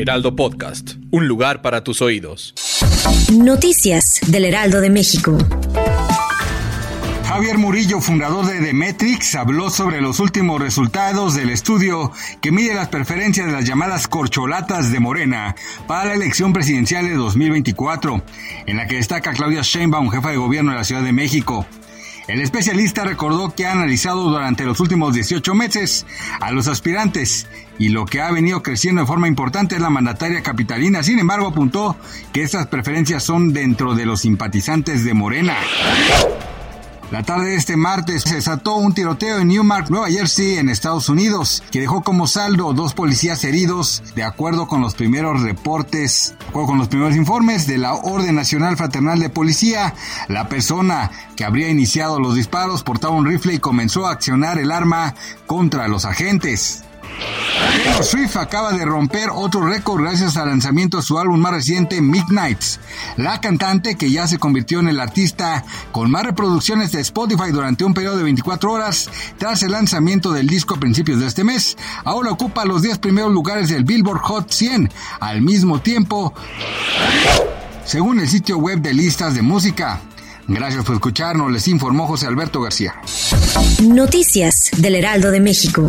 Heraldo Podcast, un lugar para tus oídos. Noticias del Heraldo de México. Javier Murillo, fundador de Demetrix, habló sobre los últimos resultados del estudio que mide las preferencias de las llamadas corcholatas de Morena para la elección presidencial de 2024, en la que destaca Claudia Sheinbaum, jefa de gobierno de la Ciudad de México. El especialista recordó que ha analizado durante los últimos 18 meses a los aspirantes y lo que ha venido creciendo de forma importante es la mandataria capitalina. Sin embargo, apuntó que estas preferencias son dentro de los simpatizantes de Morena. La tarde de este martes se desató un tiroteo en Newmark, Nueva Jersey, en Estados Unidos, que dejó como saldo dos policías heridos, de acuerdo con los primeros reportes, o con los primeros informes de la Orden Nacional Fraternal de Policía. La persona que habría iniciado los disparos portaba un rifle y comenzó a accionar el arma contra los agentes. Swift acaba de romper otro récord gracias al lanzamiento de su álbum más reciente, Midnights. La cantante, que ya se convirtió en el artista con más reproducciones de Spotify durante un periodo de 24 horas tras el lanzamiento del disco a principios de este mes, ahora ocupa los 10 primeros lugares del Billboard Hot 100 al mismo tiempo, según el sitio web de listas de música. Gracias por escucharnos, les informó José Alberto García. Noticias del Heraldo de México.